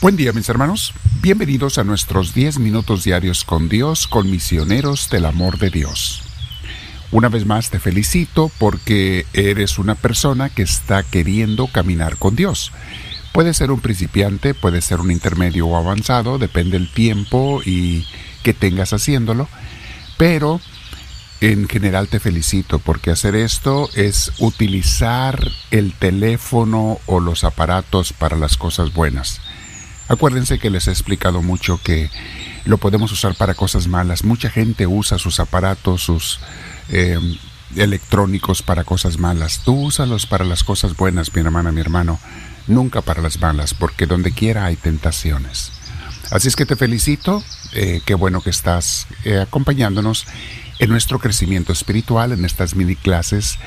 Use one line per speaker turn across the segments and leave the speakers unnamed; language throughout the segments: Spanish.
Buen día mis hermanos, bienvenidos a nuestros 10 minutos diarios con Dios, con misioneros del amor de Dios. Una vez más te felicito porque eres una persona que está queriendo caminar con Dios. Puede ser un principiante, puede ser un intermedio o avanzado, depende del tiempo y que tengas haciéndolo, pero en general te felicito porque hacer esto es utilizar el teléfono o los aparatos para las cosas buenas. Acuérdense que les he explicado mucho que lo podemos usar para cosas malas. Mucha gente usa sus aparatos, sus em, electrónicos para cosas malas. Tú úsalos para las cosas buenas, mi hermana, mi hermano, nunca para las malas, porque donde quiera hay tentaciones. Así es que te felicito, eh, qué bueno que estás eh, acompañándonos en nuestro crecimiento espiritual, en estas mini clases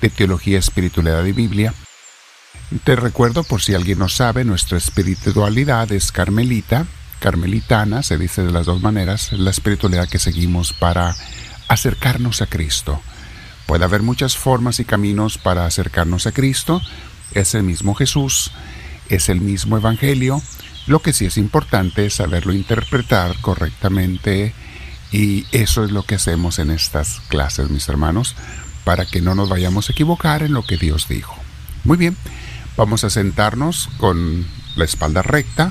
de teología, espiritualidad y Biblia. Te recuerdo, por si alguien no sabe, nuestra espiritualidad es carmelita, carmelitana, se dice de las dos maneras, la espiritualidad que seguimos para acercarnos a Cristo. Puede haber muchas formas y caminos para acercarnos a Cristo, es el mismo Jesús, es el mismo Evangelio, lo que sí es importante es saberlo interpretar correctamente y eso es lo que hacemos en estas clases, mis hermanos, para que no nos vayamos a equivocar en lo que Dios dijo. Muy bien, Vamos a sentarnos con la espalda recta,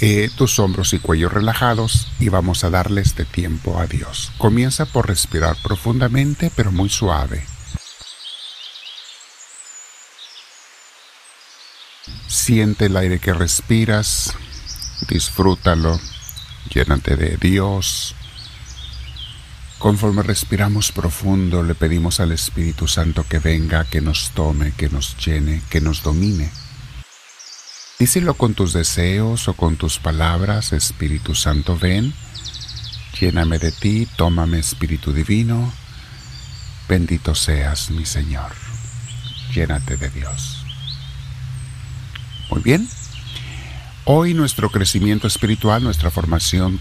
eh, tus hombros y cuello relajados y vamos a darle este tiempo a Dios. Comienza por respirar profundamente pero muy suave. Siente el aire que respiras, disfrútalo, llénate de Dios, Conforme respiramos profundo, le pedimos al Espíritu Santo que venga, que nos tome, que nos llene, que nos domine. Díselo con tus deseos o con tus palabras, Espíritu Santo, ven, lléname de ti, tómame Espíritu Divino, bendito seas mi Señor, llénate de Dios. Muy bien, hoy nuestro crecimiento espiritual, nuestra formación,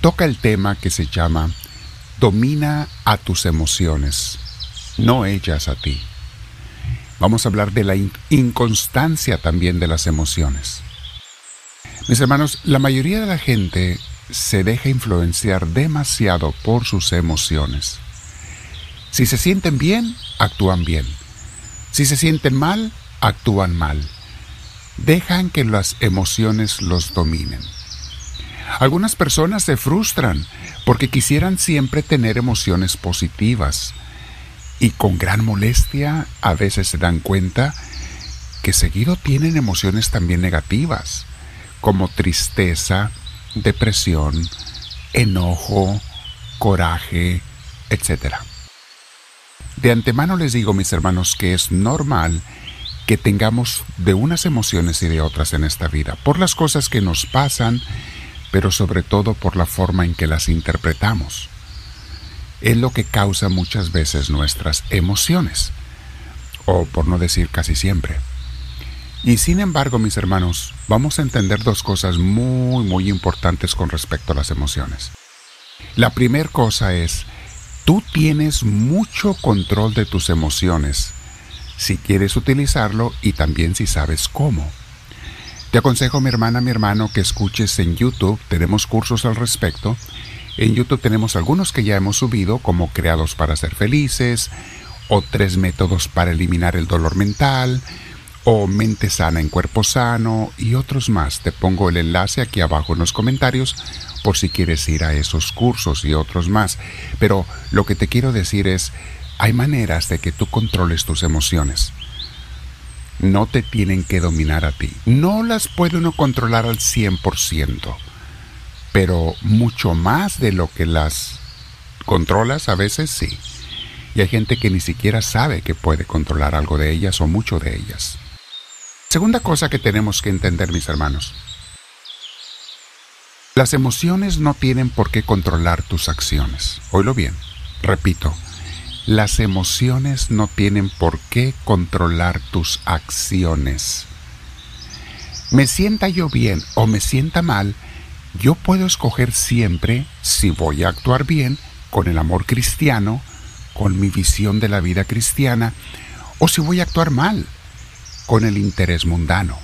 toca el tema que se llama domina a tus emociones, no ellas a ti. Vamos a hablar de la inconstancia también de las emociones. Mis hermanos, la mayoría de la gente se deja influenciar demasiado por sus emociones. Si se sienten bien, actúan bien. Si se sienten mal, actúan mal. Dejan que las emociones los dominen. Algunas personas se frustran porque quisieran siempre tener emociones positivas y con gran molestia a veces se dan cuenta que seguido tienen emociones también negativas, como tristeza, depresión, enojo, coraje, etc. De antemano les digo, mis hermanos, que es normal que tengamos de unas emociones y de otras en esta vida, por las cosas que nos pasan pero sobre todo por la forma en que las interpretamos. Es lo que causa muchas veces nuestras emociones, o por no decir casi siempre. Y sin embargo, mis hermanos, vamos a entender dos cosas muy, muy importantes con respecto a las emociones. La primera cosa es, tú tienes mucho control de tus emociones, si quieres utilizarlo y también si sabes cómo. Te aconsejo, mi hermana, mi hermano, que escuches en YouTube. Tenemos cursos al respecto. En YouTube tenemos algunos que ya hemos subido, como Creados para ser felices, o tres métodos para eliminar el dolor mental, o mente sana en cuerpo sano, y otros más. Te pongo el enlace aquí abajo en los comentarios por si quieres ir a esos cursos y otros más. Pero lo que te quiero decir es, hay maneras de que tú controles tus emociones no te tienen que dominar a ti. No las puede uno controlar al 100%, pero mucho más de lo que las controlas a veces sí. Y hay gente que ni siquiera sabe que puede controlar algo de ellas o mucho de ellas. Segunda cosa que tenemos que entender, mis hermanos. Las emociones no tienen por qué controlar tus acciones. Oílo bien. Repito, las emociones no tienen por qué controlar tus acciones. Me sienta yo bien o me sienta mal, yo puedo escoger siempre si voy a actuar bien con el amor cristiano, con mi visión de la vida cristiana, o si voy a actuar mal con el interés mundano.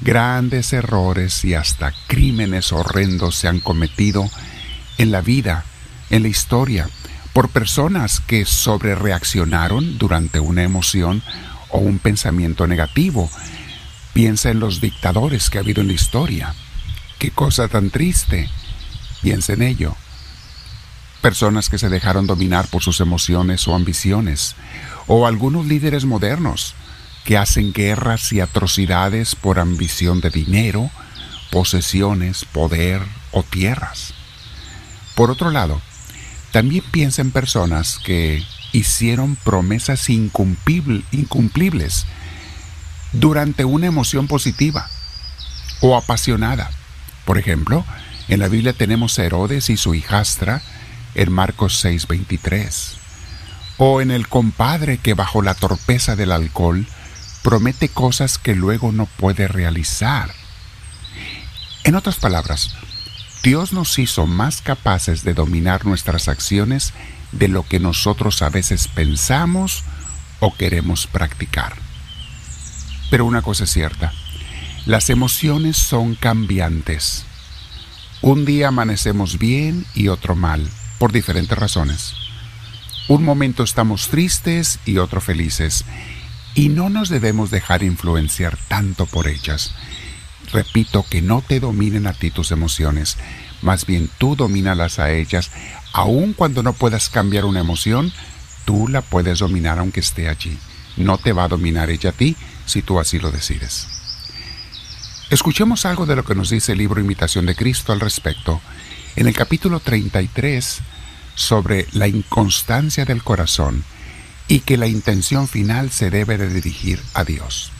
grandes errores y hasta crímenes horrendos se han cometido en la vida, en la historia, por personas que sobrereaccionaron durante una emoción o un pensamiento negativo. Piensa en los dictadores que ha habido en la historia. Qué cosa tan triste. Piensa en ello. Personas que se dejaron dominar por sus emociones o ambiciones, o algunos líderes modernos que hacen guerras y atrocidades por ambición de dinero, posesiones, poder o tierras. Por otro lado, también piensa en personas que hicieron promesas incumplibles durante una emoción positiva o apasionada. Por ejemplo, en la Biblia tenemos a Herodes y su hijastra en Marcos 6:23. O en el compadre que bajo la torpeza del alcohol promete cosas que luego no puede realizar. En otras palabras, Dios nos hizo más capaces de dominar nuestras acciones de lo que nosotros a veces pensamos o queremos practicar. Pero una cosa es cierta, las emociones son cambiantes. Un día amanecemos bien y otro mal, por diferentes razones. Un momento estamos tristes y otro felices, y no nos debemos dejar influenciar tanto por ellas. Repito que no te dominen a ti tus emociones, más bien tú domínalas a ellas Aun cuando no puedas cambiar una emoción, tú la puedes dominar aunque esté allí. No te va a dominar ella a ti si tú así lo decides. Escuchemos algo de lo que nos dice el libro Imitación de Cristo al respecto, en el capítulo 33, sobre la inconstancia del corazón y que la intención final se debe de dirigir a Dios.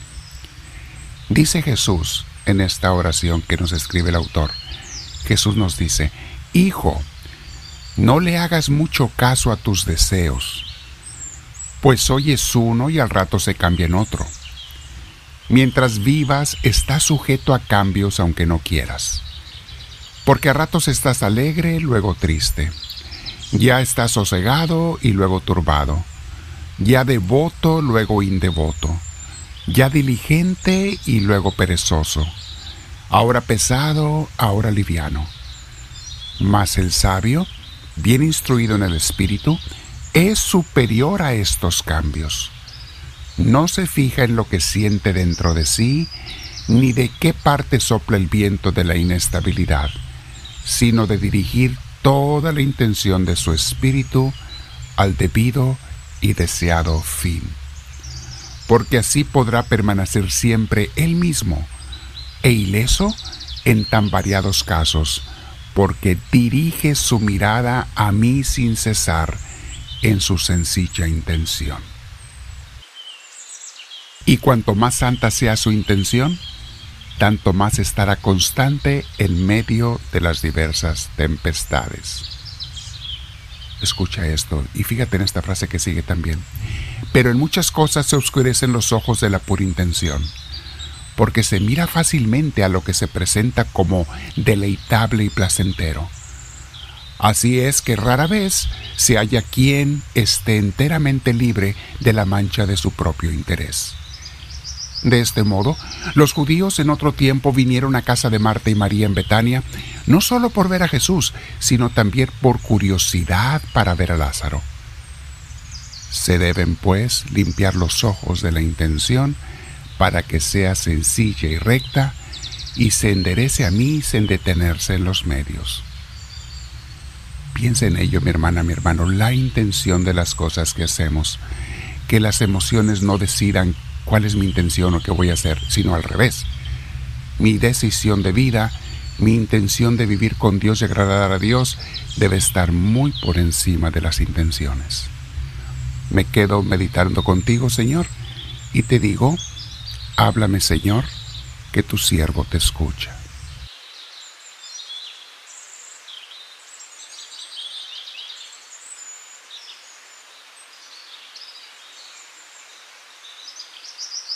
Dice Jesús en esta oración que nos escribe el autor, Jesús nos dice, Hijo, no le hagas mucho caso a tus deseos, pues hoy es uno y al rato se cambia en otro. Mientras vivas, estás sujeto a cambios aunque no quieras. Porque a ratos estás alegre, luego triste. Ya estás sosegado y luego turbado. Ya devoto, luego indevoto. Ya diligente y luego perezoso. Ahora pesado, ahora liviano. Mas el sabio bien instruido en el espíritu, es superior a estos cambios. No se fija en lo que siente dentro de sí, ni de qué parte sopla el viento de la inestabilidad, sino de dirigir toda la intención de su espíritu al debido y deseado fin. Porque así podrá permanecer siempre él mismo e ileso en tan variados casos, porque dirige su mirada a mí sin cesar en su sencilla intención. Y cuanto más santa sea su intención, tanto más estará constante en medio de las diversas tempestades. Escucha esto y fíjate en esta frase que sigue también. Pero en muchas cosas se oscurecen los ojos de la pura intención porque se mira fácilmente a lo que se presenta como deleitable y placentero. Así es que rara vez se halla quien esté enteramente libre de la mancha de su propio interés. De este modo, los judíos en otro tiempo vinieron a casa de Marta y María en Betania, no solo por ver a Jesús, sino también por curiosidad para ver a Lázaro. Se deben, pues, limpiar los ojos de la intención para que sea sencilla y recta y se enderece a mí sin detenerse en los medios. Piensa en ello, mi hermana, mi hermano, la intención de las cosas que hacemos, que las emociones no decidan cuál es mi intención o qué voy a hacer, sino al revés. Mi decisión de vida, mi intención de vivir con Dios y agradar a Dios debe estar muy por encima de las intenciones. Me quedo meditando contigo, Señor, y te digo, Háblame, Señor, que tu siervo te escucha.